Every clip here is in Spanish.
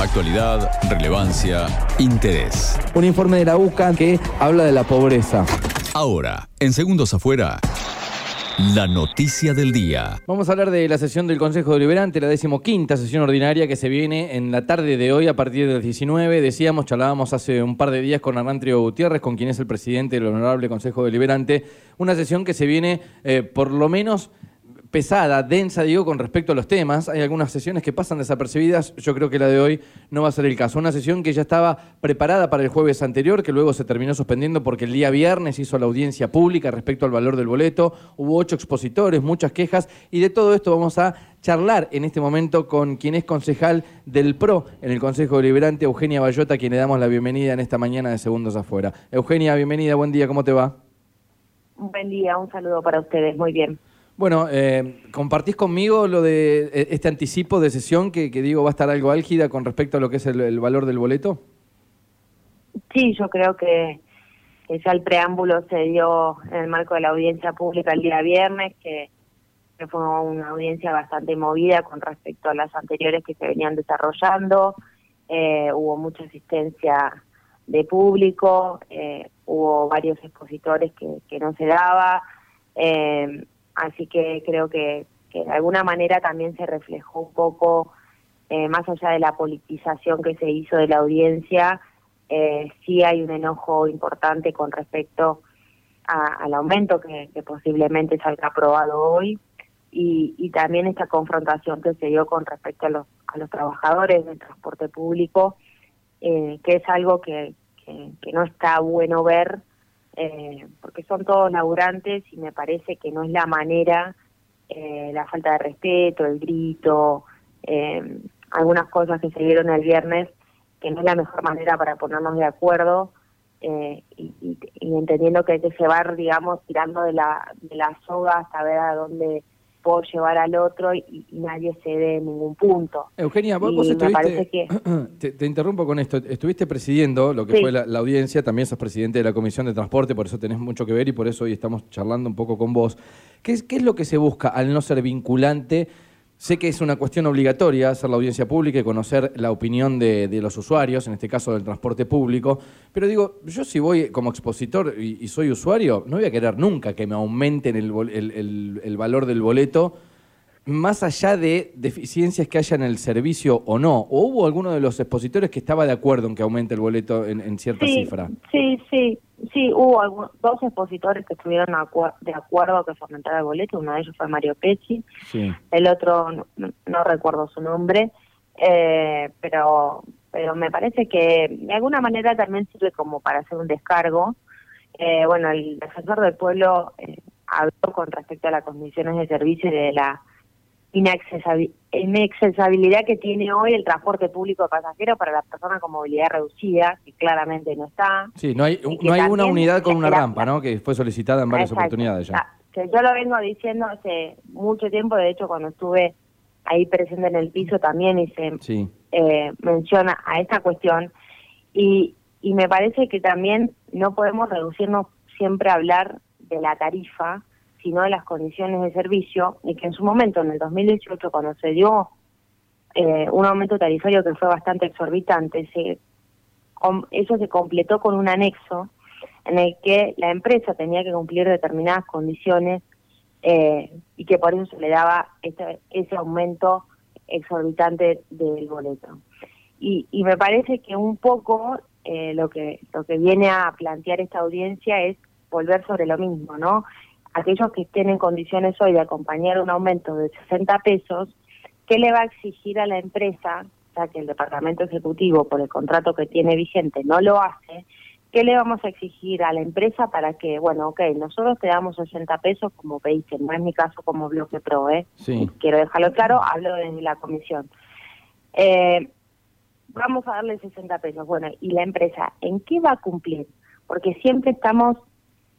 Actualidad, relevancia, interés. Un informe de la UCA que habla de la pobreza. Ahora, en Segundos Afuera, la noticia del día. Vamos a hablar de la sesión del Consejo Deliberante, la decimoquinta sesión ordinaria que se viene en la tarde de hoy a partir del 19. Decíamos, charlábamos hace un par de días con Hernán Trio Gutiérrez, con quien es el presidente del Honorable Consejo Deliberante. Una sesión que se viene eh, por lo menos pesada, densa, digo, con respecto a los temas. Hay algunas sesiones que pasan desapercibidas. Yo creo que la de hoy no va a ser el caso. Una sesión que ya estaba preparada para el jueves anterior, que luego se terminó suspendiendo porque el día viernes hizo la audiencia pública respecto al valor del boleto. Hubo ocho expositores, muchas quejas y de todo esto vamos a charlar en este momento con quien es concejal del PRO en el Consejo Deliberante, Eugenia Bayota, a quien le damos la bienvenida en esta mañana de Segundos Afuera. Eugenia, bienvenida, buen día, ¿cómo te va? Buen día, un saludo para ustedes, muy bien. Bueno, eh, ¿compartís conmigo lo de eh, este anticipo de sesión que, digo va a estar algo álgida con respecto a lo que es el, valor del boleto? Sí, yo creo que, ya el preámbulo se dio en el marco de la audiencia pública el día viernes, que, fue una audiencia bastante movida con respecto a las anteriores que se venían desarrollando. Eh, hubo mucha asistencia de público, eh, hubo varios expositores que, que no se daba. Eh, Así que creo que, de alguna manera también se reflejó un poco, eh, más allá de la politización que se hizo de la audiencia, eh, sí hay un enojo importante con respecto al aumento que, posiblemente salga aprobado hoy y, también esta confrontación que se dio con respecto a los, a los trabajadores del transporte público, eh, que es algo que, que no está bueno ver eh, porque son todos laburantes y me parece que no es la manera, eh, la falta de respeto, el grito, eh, algunas cosas que se dieron el viernes, que no es la mejor manera para ponernos de acuerdo y, entendiendo que hay que llevar, digamos, tirando de la, de la soga hasta ver a dónde puedo llevar al otro y, nadie cede en ningún punto. Eugenia, vos, estuviste, te, interrumpo con esto, estuviste presidiendo lo que fue la, audiencia, también sos presidente de la Comisión de Transporte, por eso tenés mucho que ver y por eso hoy estamos charlando un poco con vos. ¿Qué es, qué es lo que se busca al no ser vinculante? Sé que es una cuestión obligatoria hacer la audiencia pública y conocer la opinión de, los usuarios, en este caso del transporte público, pero digo, yo si voy como expositor y, soy usuario, no voy a querer nunca que me aumenten el valor del boleto más allá de deficiencias que haya en el servicio o no, ¿o hubo alguno de los expositores que estaba de acuerdo en que aumente el boleto en, cierta cifra? Sí, sí, sí, hubo dos expositores que estuvieron de acuerdo que se aumentara el boleto, uno de ellos fue Mario Pecci, el otro no, recuerdo su nombre, eh, pero, pero me parece que de alguna manera también sirve como para hacer un descargo. Eh, bueno, el defensor del pueblo eh, habló con respecto a las condiciones de servicio y de la inaccesibilidad que tiene hoy el transporte público de pasajeros para las personas con movilidad reducida, que claramente no está. Sí, no hay, no hay una unidad con una rampa, ¿no? Que fue solicitada en varias oportunidades ya. Que yo lo vengo diciendo hace mucho tiempo, de hecho cuando estuve ahí presente en el piso también hice eh, menciona a esta cuestión y, y me parece que también no podemos reducirnos siempre a hablar de la tarifa, sino de las condiciones de servicio, y que en su momento, en el 2018, cuando se dio eh, un aumento tarifario que fue bastante exorbitante, se, eso se completó con un anexo en el que la empresa tenía que cumplir determinadas condiciones eh, y que por eso se le daba ese, ese aumento exorbitante del boleto. Y, y me parece que un poco eh, lo que lo que viene a plantear esta audiencia es volver sobre lo mismo, ¿no? Aquellos que estén en condiciones hoy de acompañar un aumento de 60 pesos, ¿qué le va a exigir a la empresa, ya que el departamento ejecutivo por el contrato que tiene vigente no lo hace? ¿Qué le vamos a exigir a la empresa para que, bueno, ok, nosotros te damos 60 pesos como dicen, no es mi caso como bloque pro, ¿eh? Sí. Quiero dejarlo claro, hablo desde la comisión. Eh, vamos a darle 60 pesos. Bueno, ¿y la empresa en qué va a cumplir? Porque siempre estamos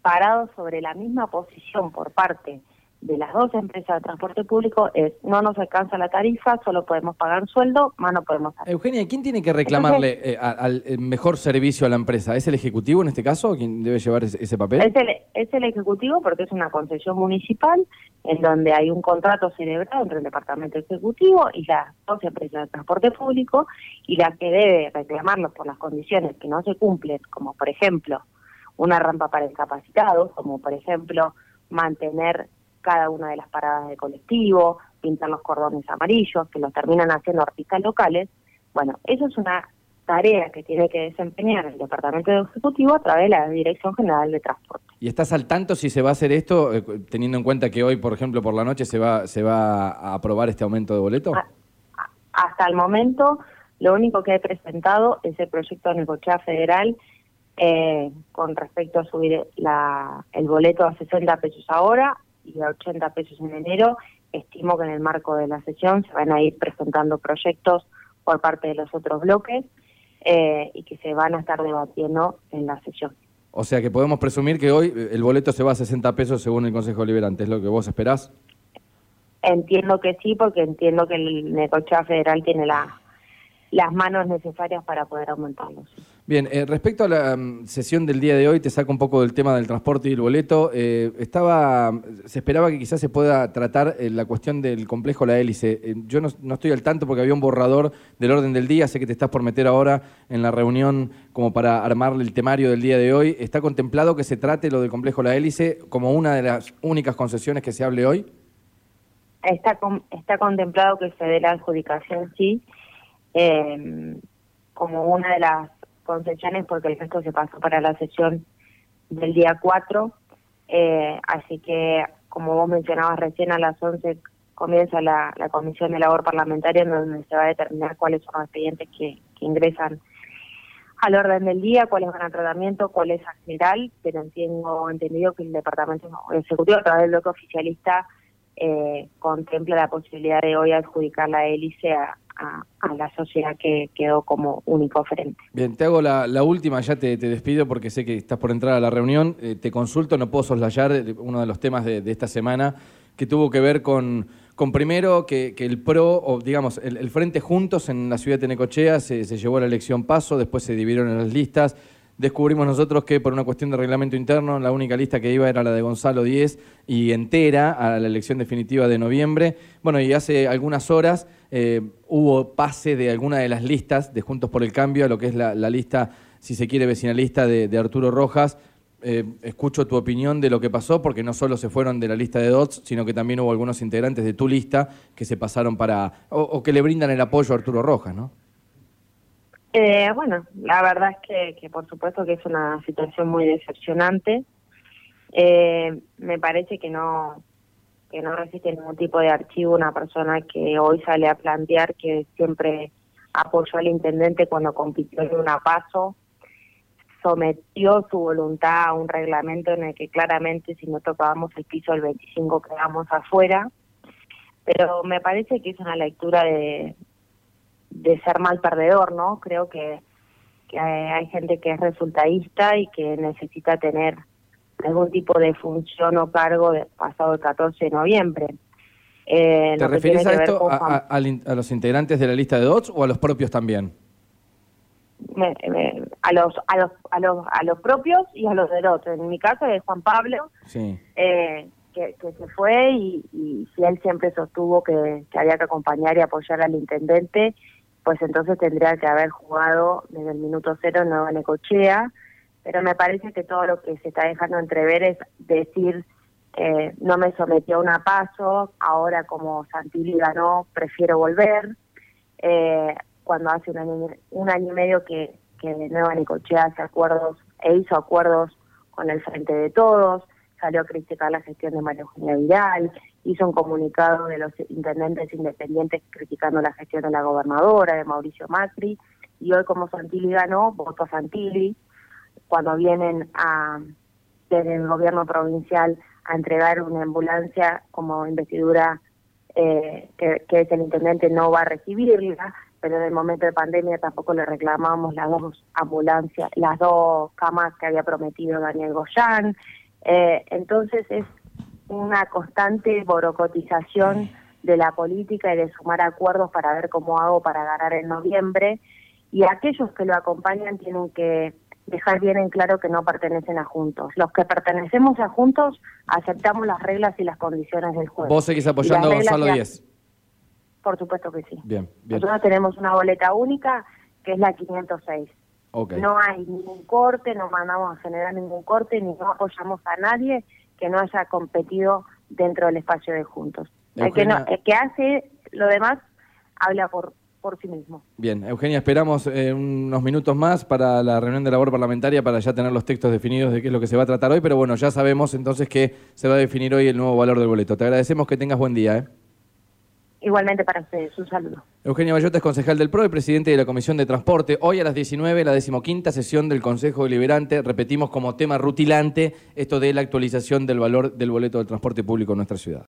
parados sobre la misma posición por parte de las dos empresas de transporte público es no nos alcanza la tarifa, solo podemos pagar sueldo, más no podemos hacer. Eugenia, ¿quién tiene que reclamarle eh, al mejor servicio a la empresa? ¿Es el Ejecutivo en este caso quien debe llevar ese, papel? Es el, es el Ejecutivo porque es una concesión municipal en donde hay un contrato celebrado entre el Departamento Ejecutivo y las dos empresas de transporte público y la que debe reclamarlos por las condiciones que no se cumplen, como por ejemplo una rampa para incapacitados, como por ejemplo mantener cada una de las paradas de colectivo, pintar los cordones amarillos, que los terminan haciendo artistas locales. Bueno, eso es una tarea que tiene que desempeñar el Departamento de Ejecutivo a través de la Dirección General de Transporte. ¿Y estás al tanto si se va a hacer esto, eh, teniendo en cuenta que hoy, por ejemplo, por la noche se va, se va a aprobar este aumento de boleto? hasta el momento, lo único que he presentado es el proyecto de negocia federal eh, con respecto a subir la, el boleto a 60 pesos ahora y a 80 pesos en enero, estimo que en el marco de la sesión se van a ir presentando proyectos por parte de los otros bloques eh, y que se van a estar debatiendo en la sesión. O sea que podemos presumir que hoy el boleto se va a 60 pesos según el Consejo Liberante, ¿es lo que vos esperás? Entiendo que sí, porque entiendo que el Necochea Federal tiene la, las manos necesarias para poder aumentarlos. Bien, eh, respecto a la mm, sesión del día de hoy, te saco un poco del tema del transporte y el boleto. Eh, estaba, se esperaba que quizás se pueda tratar eh, la cuestión del complejo La Hélice. yo no, estoy al tanto porque había un borrador del orden del día. Sé que te estás por meter ahora en la reunión como para armar el temario del día de hoy. ¿Está contemplado que se trate lo del complejo La Hélice como una de las únicas concesiones que se hable hoy? Está, está contemplado que se dé la adjudicación, sí eh, como una de las concesiones porque el resto se pasó para la sesión del día 4. Eh, así que, como vos mencionabas recién, a las 11 comienza la, la Comisión de Labor Parlamentaria en donde se va a determinar cuáles son los expedientes que, ingresan al orden del día, cuáles van a tratamiento, cuál es a general, pero tengo entendido que el Departamento Ejecutivo a través del bloque oficialista eh, contempla la posibilidad de hoy adjudicar la hélice a, a, la sociedad que quedó como único frente. Bien, te hago la, última, ya te, despido porque sé que estás por entrar a la reunión. Eh, te consulto, no puedo soslayar eh, uno de los temas de, esta semana que tuvo que ver con, con primero que, el PRO, o digamos, el, Frente Juntos en la ciudad de Necochea se, se llevó la elección paso, después se dividieron en las listas descubrimos nosotros que por una cuestión de reglamento interno la única lista que iba era la de Gonzalo Díez y entera a la elección definitiva de noviembre. Bueno, y hace algunas horas eh, hubo pase de alguna de las listas de Juntos por el Cambio a lo que es la, lista, si se quiere, vecinalista de, Arturo Rojas. Eh, escucho tu opinión de lo que pasó, porque no solo se fueron de la lista de DOTS, sino que también hubo algunos integrantes de tu lista que se pasaron para, o que le brindan el apoyo a Arturo Rojas, ¿no? Eh, bueno, la verdad es que, por supuesto que es una situación muy decepcionante. Eh, me parece que no que no resiste ningún tipo de archivo una persona que hoy sale a plantear que siempre apoyó al intendente cuando compitió en una paso, sometió su voluntad a un reglamento en el que claramente si no tocábamos el piso del 25 quedamos afuera, pero me parece que es una lectura de, de ser mal perdedor, ¿no? Creo que, hay gente que es resultadista y que necesita tener algún tipo de función o cargo de, pasado el 14 de noviembre. Eh, ¿Te refieres a esto a, los integrantes de la lista de DOTS o a los propios también? a los a los a los a los propios y a los de DOTS. En mi caso es Juan Pablo, eh, que, se fue y, y, él siempre sostuvo que, que había que acompañar y apoyar al intendente pues entonces tendría que haber jugado desde el minuto cero Nueva Necochea, pero me parece que todo lo que se está dejando entrever es decir, eh, no me sometió a una paso, ahora como Santilli ganó, prefiero volver, eh, cuando hace un año, un año y medio que, que Nueva Necochea hace acuerdos e hizo acuerdos con el Frente de Todos, salió a criticar la gestión de María Eugenia Vidal, hizo un comunicado de los intendentes independientes criticando la gestión de la gobernadora, de Mauricio Macri, y hoy como Santilli ganó, votó a Santilli, cuando vienen a desde el gobierno provincial a entregar una ambulancia como investidura eh, que, es el intendente no va a recibirla, pero en el momento de pandemia tampoco le reclamamos las dos ambulancias, las dos camas que había prometido Daniel Goyán. Eh, entonces es una constante borocotización de la política y de sumar acuerdos para ver cómo hago para ganar en noviembre. Y aquellos que lo acompañan tienen que dejar bien en claro que no pertenecen a Juntos. Los que pertenecemos a Juntos aceptamos las reglas y las condiciones del juego. ¿Vos seguís apoyando a Gonzalo Díez? Por supuesto que sí. Bien, bien. Nosotros tenemos una boleta única que es la 506. Okay. No hay ningún corte, no mandamos a generar ningún corte, ni no apoyamos a nadie que no haya competido dentro del espacio de Juntos. El que, no, el que hace lo demás habla por, por sí mismo. Bien, Eugenia, esperamos eh, unos minutos más para la reunión de labor parlamentaria para ya tener los textos definidos de qué es lo que se va a tratar hoy, pero bueno, ya sabemos entonces que se va a definir hoy el nuevo valor del boleto. Te agradecemos que tengas buen día. ¿eh? Igualmente para ustedes, un saludo. Eugenia Bayota es concejal del PRO y presidente de la Comisión de Transporte. Hoy a las 19, la decimoquinta sesión del Consejo Deliberante. Repetimos como tema rutilante esto de la actualización del valor del boleto del transporte público en nuestra ciudad.